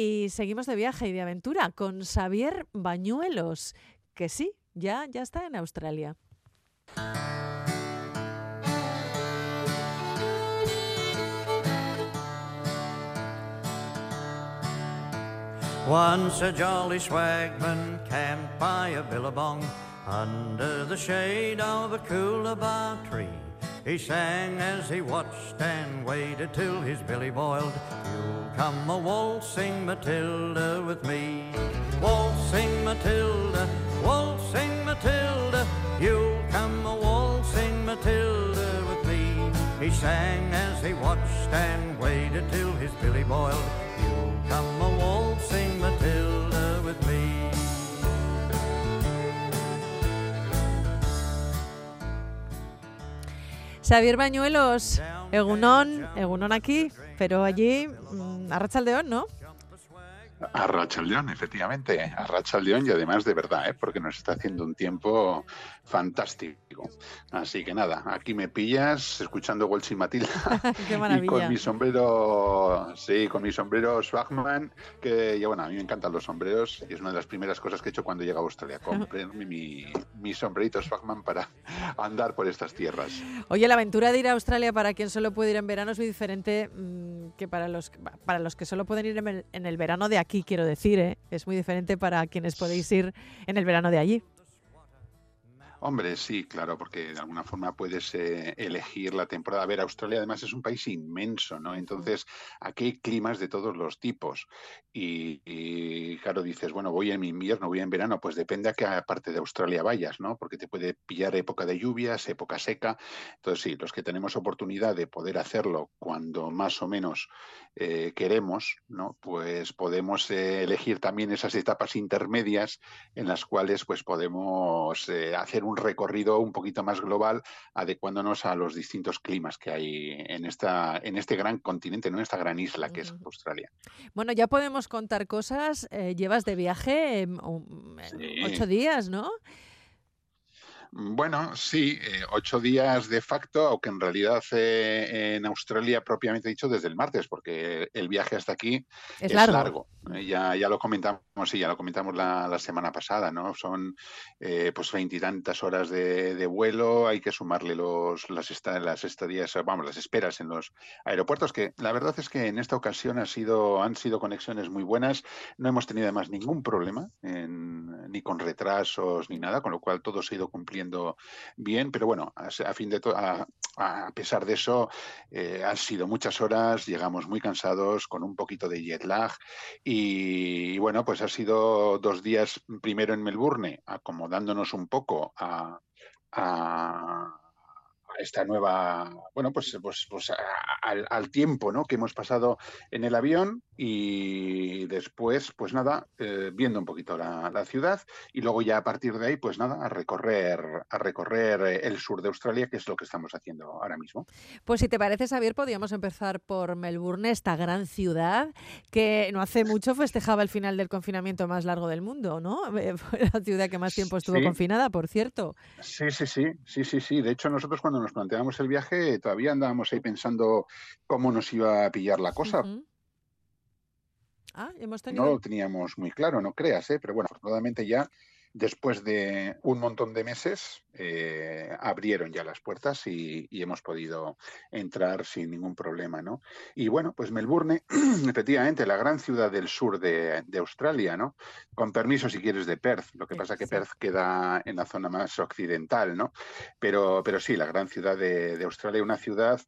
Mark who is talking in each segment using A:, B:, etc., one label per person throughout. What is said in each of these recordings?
A: Y seguimos de viaje y de aventura con Xavier Bañuelos, que sí, ya, ya está en Australia.
B: Once a jolly swagman camped by a billabong under the shade of a coolabah tree. He sang as he watched and waited till his billy boiled. Come a waltzing Matilda with me. Waltzing Matilda, waltzing Matilda. You'll come a waltzing Matilda with me. He sang as he watched and waited till his billy boiled. You'll come a waltzing Matilda with me.
A: Xavier Bañuelos, Egunón, Egunón aquí, pero allí, mm, a Rachaldeón, ¿no?
C: A Rachaldeón, efectivamente, a Rachaldeón y además de verdad, ¿eh? porque nos está haciendo un tiempo fantástico. Así que nada, aquí me pillas escuchando Walsh y Matilda
A: Qué
C: y
A: maravilla.
C: con mi sombrero, sí, con mi sombrero Swagman, que ya bueno, a mí me encantan los sombreros y es una de las primeras cosas que he hecho cuando llego a Australia, comprarme mi, mi sombrerito Swagman para andar por estas tierras.
A: Oye, la aventura de ir a Australia para quien solo puede ir en verano es muy diferente mm, que para los, para los que solo pueden ir en el, en el verano de aquí, quiero decir, ¿eh? Es muy diferente para quienes podéis ir en el verano de allí.
C: Hombre, sí, claro, porque de alguna forma puedes eh, elegir la temporada. A ver, Australia además es un país inmenso, ¿no? Entonces, aquí hay climas de todos los tipos. Y, y, claro, dices, bueno, voy en invierno, voy en verano, pues depende a qué parte de Australia vayas, ¿no? Porque te puede pillar época de lluvias, época seca. Entonces, sí, los que tenemos oportunidad de poder hacerlo cuando más o menos eh, queremos, ¿no? Pues podemos eh, elegir también esas etapas intermedias en las cuales pues podemos hacer un recorrido un poquito más global, adecuándonos a los distintos climas que hay en, esta, en este gran continente, ¿no? en esta gran isla que es Australia.
A: Bueno, ya podemos contar cosas. Eh, llevas de viaje eh,
C: Sí.
A: ocho días, ¿no?
C: Bueno, sí, eh, ocho días de facto, aunque en realidad eh, en Australia propiamente dicho desde el martes, porque el viaje hasta aquí
A: Es
C: es,
A: largo.
C: largo. Eh, ya, ya lo comentamos, sí, ya lo comentamos la, la semana pasada, ¿no? Son eh, pues veintitantas horas de, de vuelo, hay que sumarle los, las, esta- las estadías, vamos, las esperas en los aeropuertos, que la verdad es que en esta ocasión ha sido, han sido conexiones muy buenas, no hemos tenido además ningún problema, en- ni con retrasos ni nada, con lo cual todo se ha ido cumpliendo bien, pero bueno, a, fin de a, a pesar de eso, eh, han sido muchas horas, llegamos muy cansados, con un poquito de jet lag, y, bueno, pues ha sido dos días primero en Melbourne, acomodándonos un poco a esta nueva, bueno, pues, pues, pues al, al tiempo ¿no? que hemos pasado en el avión y después, pues nada, eh, viendo un poquito la, la ciudad y luego ya a partir de ahí, pues nada, a recorrer, a recorrer eh, el sur de Australia, que es lo que estamos haciendo ahora mismo.
A: Pues si te parece, Xavier, podríamos empezar por Melbourne, esta gran ciudad que no hace mucho festejaba el final del confinamiento más largo del mundo, ¿no? Eh, Fue la ciudad que más tiempo estuvo
C: Sí.
A: confinada, por cierto.
C: Sí, sí, sí, sí, sí, sí. De hecho, nosotros cuando nos planteamos el viaje todavía andábamos ahí pensando cómo nos iba a pillar la cosa.
A: Ah, hemos
C: No lo teníamos muy claro, no creas, ¿eh? pero bueno, afortunadamente ya después de un montón de meses eh, abrieron ya las puertas y, y hemos podido entrar sin ningún problema, ¿no? Y bueno, pues Melbourne, efectivamente, la gran ciudad del sur de, de Australia, ¿no? Con permiso, si quieres, de Perth. Lo que pasa que
A: Sí.
C: Perth queda en la zona más occidental, ¿no? Pero, pero sí, la gran ciudad de, de Australia, una ciudad,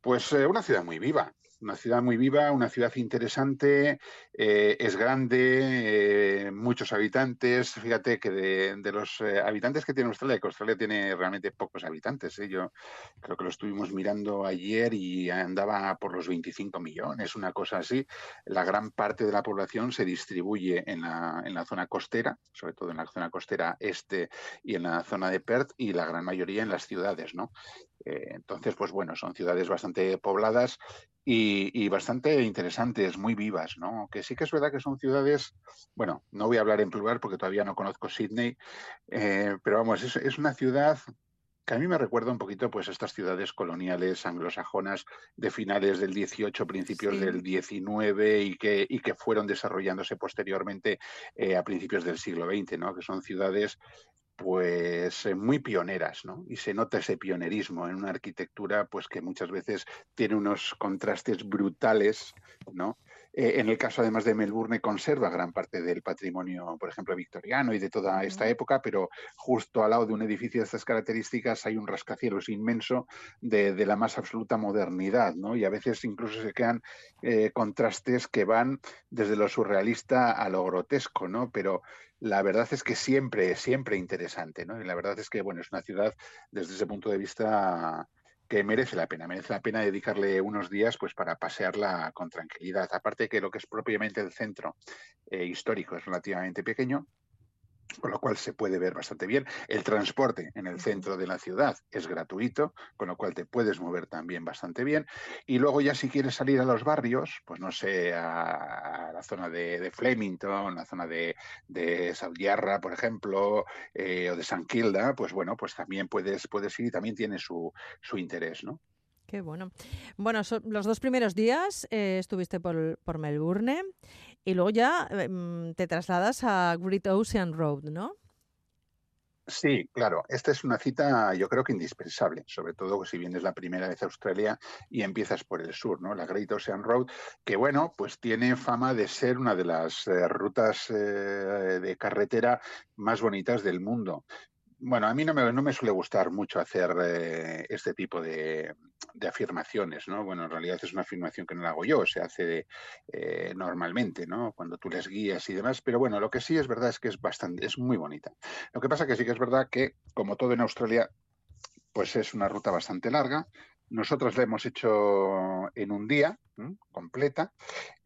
C: pues eh, una ciudad muy viva. Una ciudad muy viva, una ciudad interesante, eh, es grande, eh, muchos habitantes. Fíjate que de, los eh, habitantes que tiene Australia, que Australia tiene realmente pocos habitantes. Yo creo que lo estuvimos mirando ayer y andaba por los 25 millones, una cosa así. La gran parte de la población se distribuye en la, en la zona costera, sobre todo en la zona costera este y en la zona de Perth, y la gran mayoría en las ciudades, ¿no? Entonces, pues bueno, son ciudades bastante pobladas y, y bastante interesantes, muy vivas, ¿no? Que sí que es verdad que son ciudades, bueno, no voy a hablar en plural porque todavía no conozco Sydney, eh, pero vamos, es, es una ciudad que a mí me recuerda un poquito pues estas ciudades coloniales anglosajonas de finales del 18, principios del 19 y que, y que fueron desarrollándose posteriormente eh, a principios del siglo XX, ¿no? que son ciudades pues eh, muy pioneras, ¿no? Y se nota ese pionerismo en una arquitectura pues que muchas veces tiene unos contrastes brutales, ¿no? Eh, en el caso además de Melbourne conserva gran parte del patrimonio, por ejemplo, victoriano y de toda esta época, pero justo al lado de un edificio de estas características hay un rascacielos inmenso de, la más absoluta modernidad, ¿no? Y a veces incluso se quedan eh, contrastes que van desde lo surrealista a lo grotesco, ¿no? Pero la verdad es que siempre, siempre interesante, ¿no? Y la verdad es que, bueno, es una ciudad desde ese punto de vista que merece la pena, merece la pena dedicarle unos días pues para pasearla con tranquilidad. Aparte que lo que es propiamente el centro eh, histórico es relativamente pequeño, con lo cual se puede ver bastante bien. El transporte en el centro de la ciudad es gratuito, con lo cual te puedes mover también bastante bien. Y luego ya si quieres salir a los barrios, pues no sé, a, la zona de, Flemington, la zona de, de por ejemplo, eh, o de San Kilda, pues bueno, pues también puedes, puedes ir y también tiene su, su interés, ¿no?
A: Qué bueno. Bueno, los dos primeros días eh, estuviste por, por Melbourne y luego ya em, te trasladas a Great Ocean Road, ¿no?
C: Sí, claro. Esta es una cita, yo creo que indispensable, sobre todo si vienes la primera vez a Australia y empiezas por el sur, ¿no? La Great Ocean Road, que bueno, pues tiene fama de ser una de las eh, rutas eh, de carretera más bonitas del mundo. Bueno, a mí no me, no me suele gustar mucho hacer eh, este tipo de, afirmaciones, ¿no? Bueno, en realidad es una afirmación que no la hago yo, se hace eh, normalmente, ¿no? Cuando tú les guías y demás, pero bueno, lo que sí es verdad es que es bastante, es muy bonita. Lo que pasa que sí que es verdad que, como todo en Australia, pues es una ruta bastante larga. Nosotros la hemos hecho en un día, completa,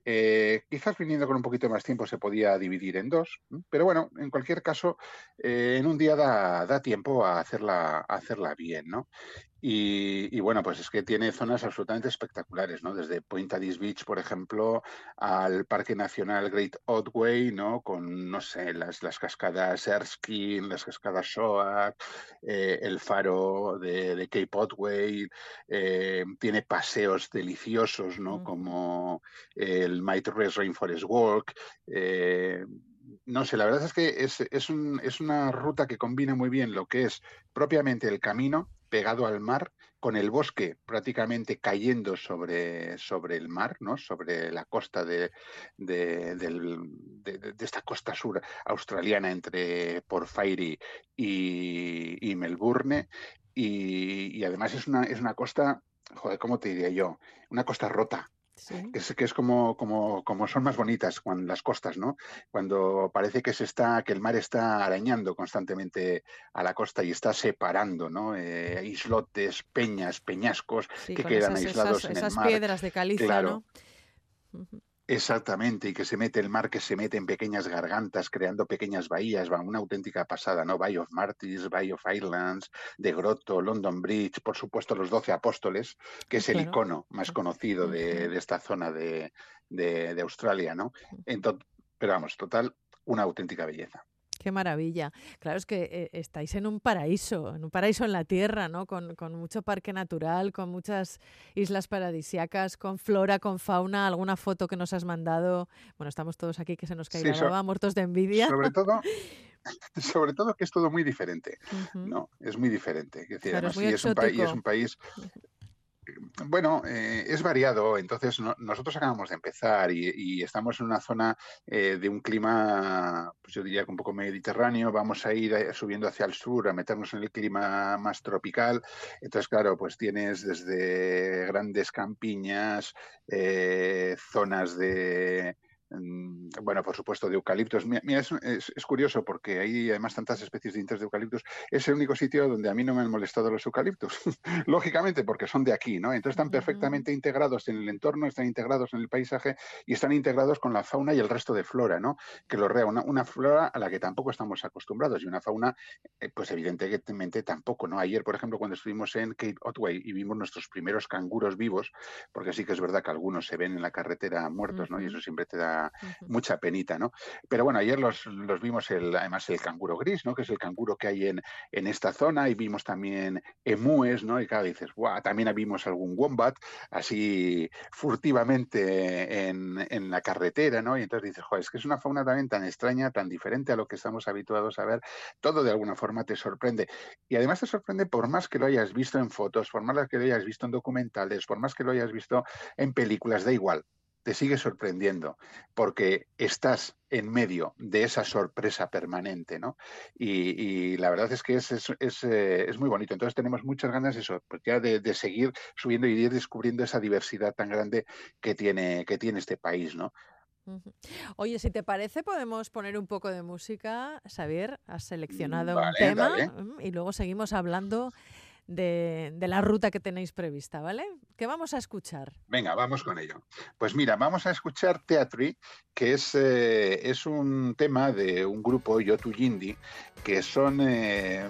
C: eh, quizás viniendo con un poquito más tiempo se podía dividir en dos, pero bueno, en cualquier caso, eh, en un día da, da, tiempo a hacerla, a hacerla bien, ¿no? Y, bueno, pues es que tiene zonas absolutamente espectaculares, ¿no? Desde Point Addis Beach, por ejemplo, al Parque Nacional Great Otway, ¿no? Con, no sé, las, las cascadas Erskine, las cascadas Shoah, eh, el faro de, Cape Otway, eh, tiene paseos deliciosos, ¿no? Mm. Como el Might Rest Rainforest Walk, eh, no sé, la verdad es que es, es, un, es, una ruta que combina muy bien lo que es propiamente el camino, pegado al mar, con el bosque prácticamente cayendo sobre, sobre el mar, ¿no? sobre la costa de, de, esta costa sur australiana entre Port y, y Melbourne. Y, y, además es una, es una costa, joder, ¿cómo te diría yo? Una costa rota, que, es, que es como, como, como, son más bonitas cuando, las costas, ¿no? Cuando parece que se está, que el mar está arañando constantemente a la costa y está separando, ¿no? Eh, islotes, peñas, peñascos que quedan aislados en el mar.
A: Esas piedras de caliza, ¿no?
C: Exactamente, y que se mete el mar, que se mete en pequeñas gargantas, creando pequeñas bahías, va una auténtica pasada, ¿no? Bay of Martyrs, Bay of Islands, de Grotto, London Bridge, por supuesto los Doce Apóstoles, que es el icono más conocido de, esta zona de, Australia, ¿no? Entonces, pero vamos, total, una auténtica belleza.
A: Qué maravilla. Claro, es que eh, estáis en un paraíso, en un paraíso en la tierra, ¿no? Con, mucho parque natural, con muchas islas paradisiacas, con flora, con fauna, alguna foto que nos has mandado. Bueno, estamos todos aquí que se nos cae la baba, muertos de envidia.
C: Sobre todo, sobre todo que es todo muy diferente, ¿no? Es muy diferente. Es además, es, un país, es un país bueno, eh, es variado. Entonces, nosotros acabamos de empezar y, estamos en una zona eh, de un clima, pues yo diría que un poco mediterráneo. Vamos a ir eh, subiendo hacia el sur, a meternos en el clima más tropical. Entonces, claro, pues tienes desde grandes campiñas, zonas de bueno, por supuesto, de eucaliptos. Mira, es, curioso porque hay además tantas especies distintas de eucaliptos. Es el único sitio donde a mí no me han molestado los eucaliptos, lógicamente, porque son de aquí, ¿no? Entonces están perfectamente integrados en el entorno, están integrados en el paisaje y están integrados con la fauna y el resto de flora, ¿no? Que lo rea, una, flora a la que tampoco estamos acostumbrados y una fauna, eh, pues evidentemente tampoco, ¿no? Ayer, por ejemplo, cuando estuvimos en Cape Otway y vimos nuestros primeros canguros vivos, porque sí que es verdad que algunos se ven en la carretera muertos, ¿no? Y eso siempre te da mucha penita, ¿no? Pero bueno, ayer los, los vimos el, además el canguro gris, ¿no? Que es el canguro que hay en, en esta zona y vimos también emúes, ¿no? Y claro, dices, ¡guau! También vimos algún wombat así furtivamente en, en la carretera, ¿no? Y entonces dices, joder, es que es una fauna también tan extraña, tan diferente a lo que estamos habituados a ver, todo de alguna forma te sorprende. Y además te sorprende por más que lo hayas visto en fotos, por más que lo hayas visto en documentales, por más que lo hayas visto en películas, da igual te sigue sorprendiendo porque estás en medio de esa sorpresa permanente, ¿no? Y, la verdad es que es, es, eh, es, muy bonito. Entonces tenemos muchas ganas eso, pues ya de, de, seguir subiendo y ir descubriendo esa diversidad tan grande que tiene, que tiene este país, ¿no?
D: Oye, si te parece, podemos poner un poco de música. Xavier, has seleccionado un tema mm, y luego seguimos hablando de, la ruta que tenéis prevista, ¿vale? ¿Qué vamos a escuchar?
C: Venga, vamos con ello. Pues mira, vamos a escuchar Teatri, que es, eh, es un tema de un grupo, Yotu Yindi, que son eh,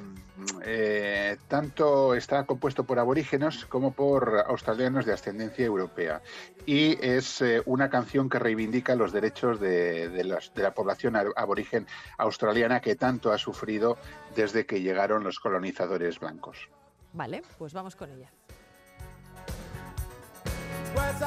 C: eh, tanto está compuesto por aborígenes como por australianos de ascendencia europea. Y es una canción que reivindica los derechos de, de, de la población aborigen australiana que tanto ha sufrido desde que llegaron los colonizadores blancos.
D: Vale, pues vamos con ella. But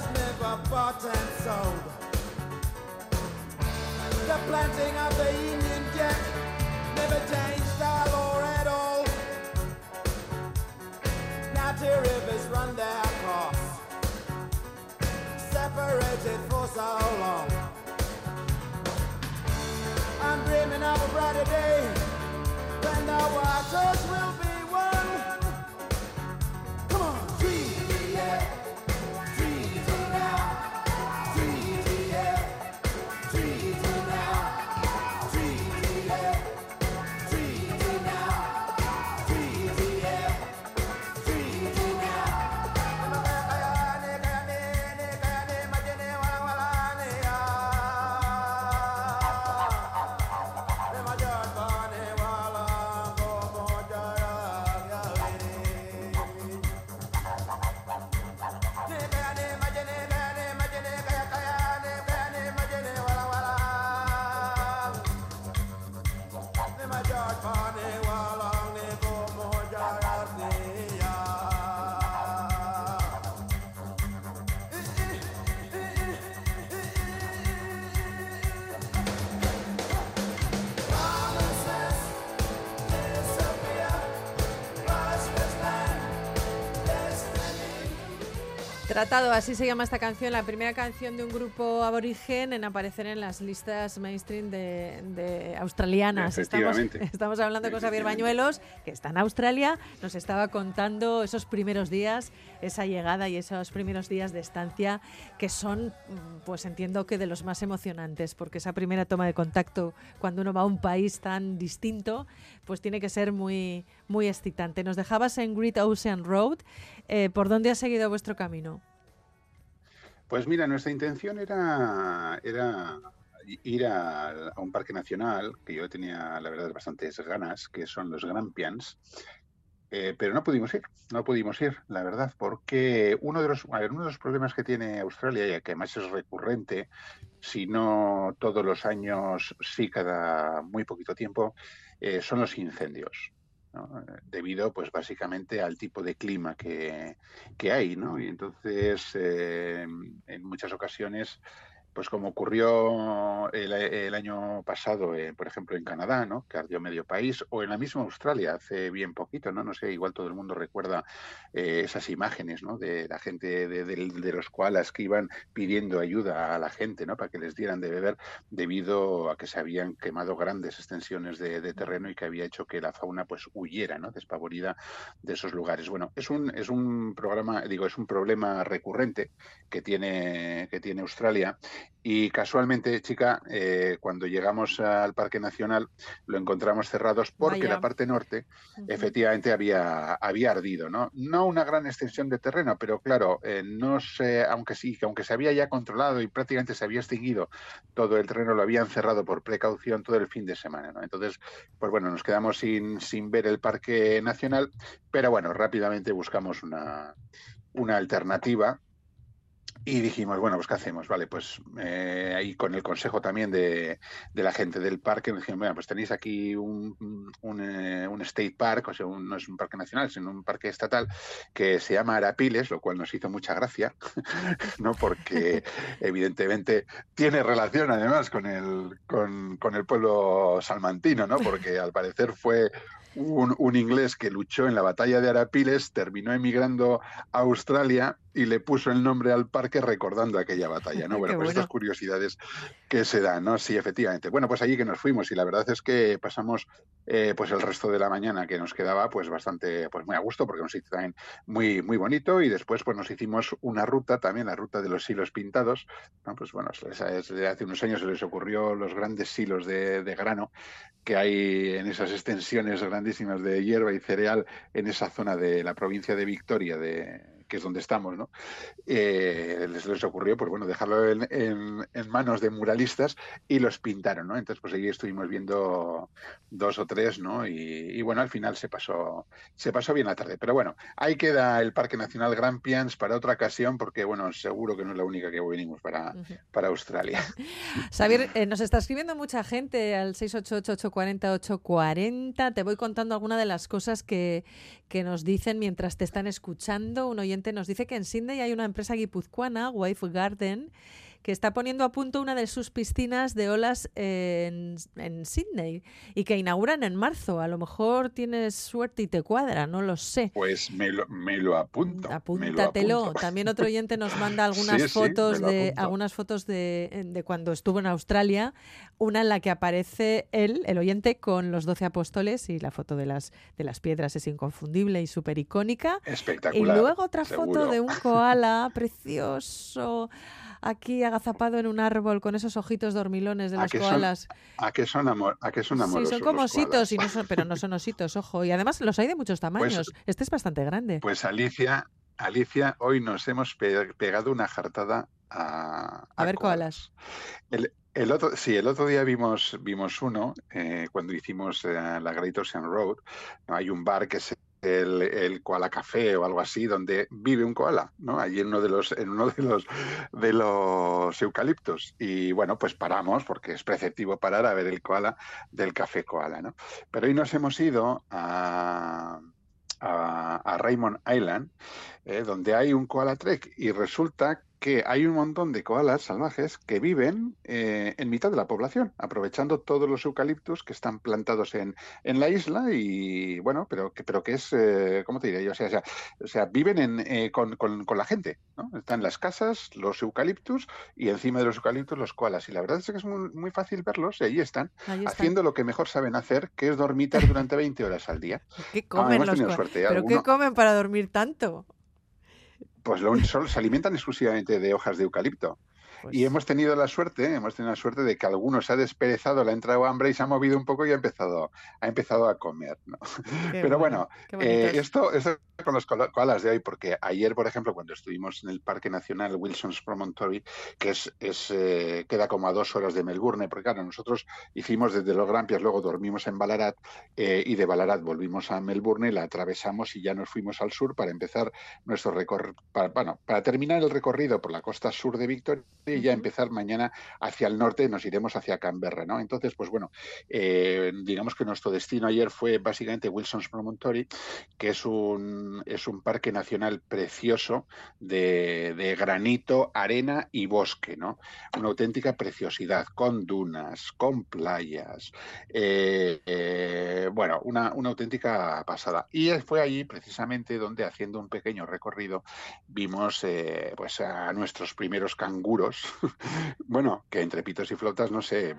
D: Free, yeah. bought and sold. The planting of the Union Jack never changed style or at all. Now two rivers run their course, separated for so long. I'm dreaming of a brighter day when the waters will be. Tratado, así se llama esta canción, la primera canción de un grupo aborigen en aparecer en las listas mainstream de, australianas. Estamos, estamos, hablando con Xavier Bañuelos, que está en Australia, nos estaba contando esos primeros días, esa llegada y esos primeros días de estancia, que son, pues entiendo que de los más emocionantes, porque esa primera toma de contacto cuando uno va a un país tan distinto, pues tiene que ser muy, muy excitante. Nos dejabas en Great Ocean Road. Eh, ¿Por dónde ha seguido vuestro camino?
C: Pues mira, nuestra intención era, ir a, un parque nacional, que yo tenía, la verdad, bastantes ganas, que son los Grampians, eh, pero no pudimos ir, no pudimos ir, la verdad, porque uno de los, a ver, uno de los problemas que tiene Australia, y que además es recurrente, si no todos los años, sí cada muy poquito tiempo, eh, son los incendios debido pues básicamente al tipo de clima que, hay, ¿no? Y entonces eh, en muchas ocasiones pues como ocurrió el, año pasado, eh, por ejemplo, en Canadá, ¿no? que ardió medio país, o en la misma Australia hace bien poquito, no, no sé, igual todo el mundo recuerda eh, esas imágenes ¿no? de la gente de, los koalas que iban pidiendo ayuda a la gente ¿no? para que les dieran de beber debido a que se habían quemado grandes extensiones de, terreno y que había hecho que la fauna pues huyera, ¿no? despavorida de esos lugares. Bueno, es un, es un programa, digo, es un problema recurrente que tiene, que tiene Australia y casualmente, chica, eh, cuando llegamos al Parque Nacional lo encontramos cerrados porque la parte norte efectivamente había, había ardido, ¿no? No una gran extensión de terreno, pero claro, eh, no sé, aunque sí, aunque se había ya controlado y prácticamente se había extinguido todo el terreno, lo habían cerrado por precaución todo el fin de semana, ¿no? Entonces, pues bueno, nos quedamos sin, sin ver el Parque Nacional, pero bueno, rápidamente buscamos una, una alternativa y dijimos, bueno, pues ¿qué hacemos? Vale, pues eh, ahí con el consejo también de, la gente del parque, dijimos, bueno, pues tenéis aquí un, eh, un, state park, o sea, no es un parque nacional, sino un parque estatal que se llama Arapiles, lo cual nos hizo mucha gracia, ¿no? Porque evidentemente tiene relación además con el, con, con el pueblo salmantino, ¿no? Porque al parecer fue un, un, inglés que luchó en la batalla de Arapiles, terminó emigrando a Australia y le puso el nombre al parque recordando aquella batalla, ¿no? Bueno, pues estas curiosidades que se dan, ¿no? Sí, efectivamente. Bueno, pues allí que nos fuimos y la verdad es que pasamos eh, pues el resto de la mañana que nos quedaba pues bastante, pues muy a gusto porque nos sitio también muy, muy bonito y después pues nos hicimos una ruta también, la ruta de los silos pintados, ¿no? Pues bueno, desde hace unos años se les ocurrió los grandes silos de, de grano que hay en esas extensiones grandísimas de hierba y cereal en esa zona de la provincia de Victoria de que es donde estamos, ¿no? Eh, les, ocurrió, pues bueno, dejarlo en, manos de muralistas y los pintaron, ¿no? Entonces, pues allí estuvimos viendo dos o tres, ¿no? Y, bueno, al final se pasó, se pasó bien la tarde. Pero bueno, ahí queda el Parque Nacional Grampians para otra ocasión, porque bueno, seguro que no es la única que venimos para, para Australia.
A: Xavier, eh, nos está escribiendo mucha gente al 688-840-840. Te voy contando alguna de las cosas que, que nos dicen mientras te están escuchando. Un oyente nos dice que en Sydney hay una empresa guipuzcoana, Wife Garden, que está poniendo a punto una de sus piscinas de olas en, en Sydney y que inauguran en marzo. A lo mejor tienes suerte y te cuadra, no lo sé.
C: Pues me lo, me lo apunto.
A: Apúntatelo. También otro oyente nos manda algunas fotos de algunas fotos de, de, cuando estuvo en Australia, una en la que aparece él, el oyente, con los doce apóstoles y la foto de las de las piedras es inconfundible y súper icónica.
C: Espectacular.
A: Y luego otra foto de un koala precioso aquí agazapado en un árbol con esos ojitos dormilones de los koalas.
C: ¿A qué son, amor, a son amorosos?
A: Sí, son como ositos, y no son, pero no son ositos, ojo. Y además los hay de muchos pues tamaños. este es bastante grande.
C: Pues Alicia, Alicia, hoy nos hemos pegado una jartada a,
A: a, ver koalas.
C: El, otro, sí, el otro día vimos, vimos uno eh, cuando hicimos eh, la Great Ocean Road. Hay un bar que se el, el, koala café o algo así, donde vive un koala, ¿no? Allí en uno de los, en uno de los de los eucaliptos. Y bueno, pues paramos, porque es preceptivo parar a ver el koala del café koala, ¿no? Pero hoy nos hemos ido a, a, Raymond Island, eh, donde hay un koala trek, y resulta que hay un montón de koalas salvajes que viven eh, en mitad de la población, aprovechando todos los eucaliptos que están plantados en, en la isla y, bueno, pero que, pero que es, eh, ¿cómo te diré yo? O sea, o sea, viven en, eh, con, con, con, la gente, ¿no? Están las casas, los eucaliptos y encima de los eucaliptos los koalas. Y la verdad es que es muy, muy fácil verlos y ahí están, haciendo lo que mejor saben hacer, que es dormitar durante 20 horas al día.
A: ¿Qué comen los ¿Pero qué comen para dormir tanto?
C: Pues lo, solo, se alimentan exclusivamente de hojas de eucalipto. Pues y hemos tenido la suerte, hemos tenido la suerte de que algunos ha desperezado, le ha entrado hambre y se ha movido un poco y ha empezado, ha empezado a comer. ¿no? Pero bueno, eh, esto, esto con los koalas de hoy, porque ayer, por ejemplo, cuando estuvimos en el Parque Nacional Wilson's Promontory, que es, es eh, queda como a dos horas de Melbourne, porque claro, nosotros hicimos desde los Grampias, luego dormimos en Ballarat eh, y de Ballarat volvimos a Melbourne, la atravesamos y ya nos fuimos al sur para empezar nuestro recorrido, para, bueno, para terminar el recorrido por la costa sur de Victoria y ya empezar mañana hacia el norte, nos iremos hacia Canberra, ¿no? Entonces, pues bueno, eh, digamos que nuestro destino ayer fue básicamente Wilson's Promontory, que es un, es un parque nacional precioso de, granito, arena y bosque, ¿no? Una auténtica preciosidad, con dunas, con playas, eh, eh, bueno, una, una auténtica pasada. Y fue allí precisamente donde, haciendo un pequeño recorrido, vimos pues a nuestros primeros canguros bueno, que entre pitos y flotas, no sé,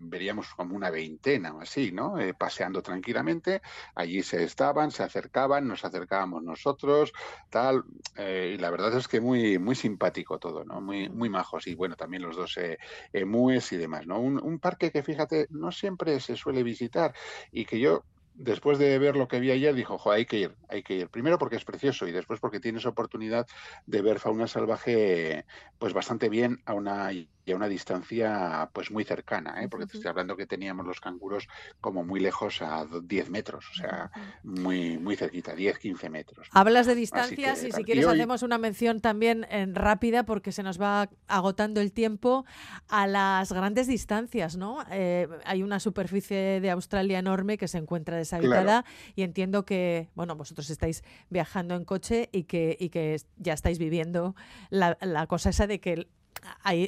C: veríamos como una veintena o así, ¿no? Eh, paseando tranquilamente, allí se estaban, se acercaban, nos acercábamos nosotros, tal, eh, y la verdad es que muy, muy simpático todo, ¿no? Muy, muy majos, y bueno, también los dos eh, emúes y demás, ¿no? Un, un parque que, fíjate, no siempre se suele visitar y que yo después de ver lo que vi ayer, dijo, jo, hay que ir, hay que ir. Primero porque es precioso y después porque tienes oportunidad de ver fauna salvaje pues bastante bien a una y a una distancia pues muy cercana, ¿eh? porque te estoy hablando que teníamos los canguros como muy lejos a 10 metros, o sea, muy, muy cerquita, 10, 15 metros.
A: Hablas de distancias y si quieres hacemos una mención también en rápida porque se nos va agotando el tiempo a las grandes distancias, ¿no? Eh, hay una superficie de Australia enorme que se encuentra deshabitada y entiendo que, bueno, vosotros estáis viajando en coche y que, y que ya estáis viviendo la, la cosa esa de que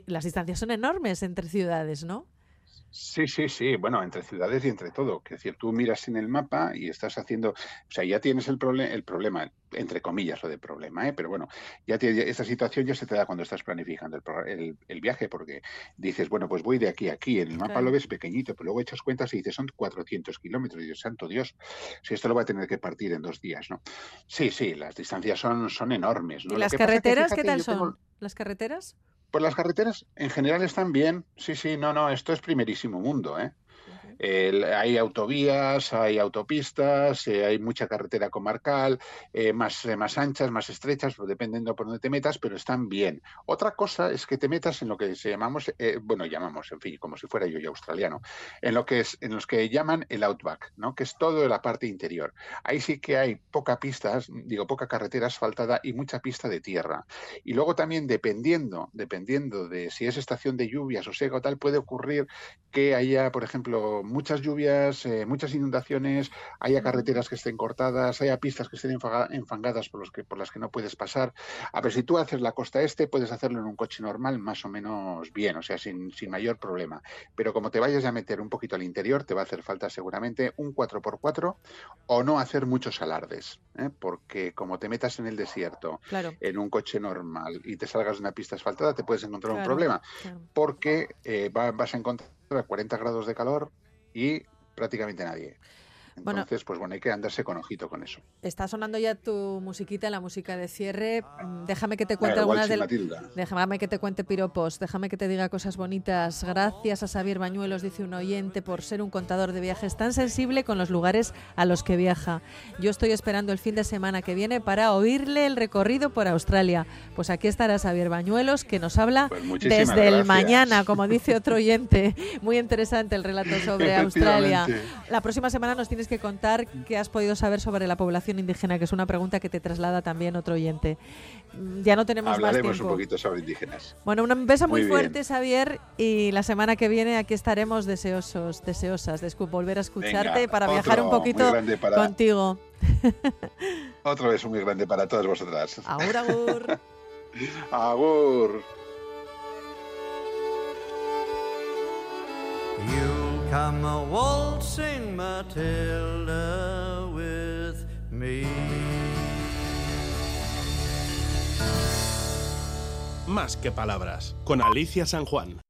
A: las distancias son enormes entre ciudades, ¿no?
C: Sí, sí, sí. Bueno, entre ciudades y entre todo. Es decir, tú miras en el mapa y estás haciendo, o sea, ya tienes el, el problema, entre comillas, lo de problema, ¿eh? pero bueno, ya esta situación ya se te da cuando estás planificando el, viaje, porque dices, bueno, pues voy de aquí a aquí. En el mapa lo ves pequeñito, pero luego echas cuentas y dices, son 400 kilómetros. Y dices, santo Dios, si esto lo va a tener que partir en dos días, ¿no? Sí, sí, las distancias son, son enormes. ¿no?
A: ¿Y las carreteras qué tal son? ¿Las carreteras?
C: Pues las carreteras en general están bien. Sí, sí, no, no, esto es primerísimo mundo, ¿eh? Hay autovías, hay autopistas, eh, hay mucha carretera comarcal, eh, más, eh, más anchas, más estrechas, pues dependiendo por dónde te metas, pero están bien. Otra cosa es que te metas en lo que se llamamos, bueno, llamamos, en fin, como si fuera yo ya australiano, en lo que es, en los que llaman el outback, ¿no? Que es todo de la parte interior. Ahí sí que hay poca pista, digo, poca carretera asfaltada y mucha pista de tierra. Y luego también dependiendo, dependiendo de si es estación de lluvias o seca o tal, puede ocurrir que haya, por ejemplo, muchas lluvias, eh, muchas inundaciones, haya carreteras que estén cortadas, haya pistas que estén enfangadas por, los que, por las que no puedes pasar. A ver, si tú haces la costa este, puedes hacerlo en un coche normal más o menos bien, o sea, sin, mayor problema. Pero como te vayas a meter un poquito al interior, te va a hacer falta seguramente un 4x4 o no hacer muchos alardes, ¿eh? porque como te metas en el desierto, en un coche normal y te salgas de una pista asfaltada, te puedes encontrar un problema, porque eh, vas a encontrar 40 grados de calor, y prácticamente nadie. Entonces, pues bueno, hay que andarse con ojito con eso.
A: Está sonando ya tu musiquita, la música de cierre. Mm, déjame que te cuente algunas de Déjame que te cuente piropos, déjame que te diga cosas bonitas. Gracias a Xavier Bañuelos, dice un oyente, por ser un contador de viajes tan sensible con los lugares a los que viaja. Yo estoy esperando el fin de semana que viene para oírle el recorrido por Australia. Pues aquí estará Xavier Bañuelos, que nos habla pues desde el mañana, como dice otro oyente. Muy interesante el relato sobre Australia. La próxima semana nos tienes que contar qué has podido saber sobre la población indígena, que es una pregunta que te traslada también otro oyente. Mm, ya no tenemos más tiempo.
C: un poquito sobre indígenas.
A: Bueno, un beso muy, fuerte, Xavier, y la semana que viene aquí estaremos deseosos, deseosas de volver a escucharte para viajar un poquito contigo.
C: Otro beso muy grande para todas vosotras.
A: Agur, agur.
C: agur.
E: Más que palabras, con Alicia San Juan.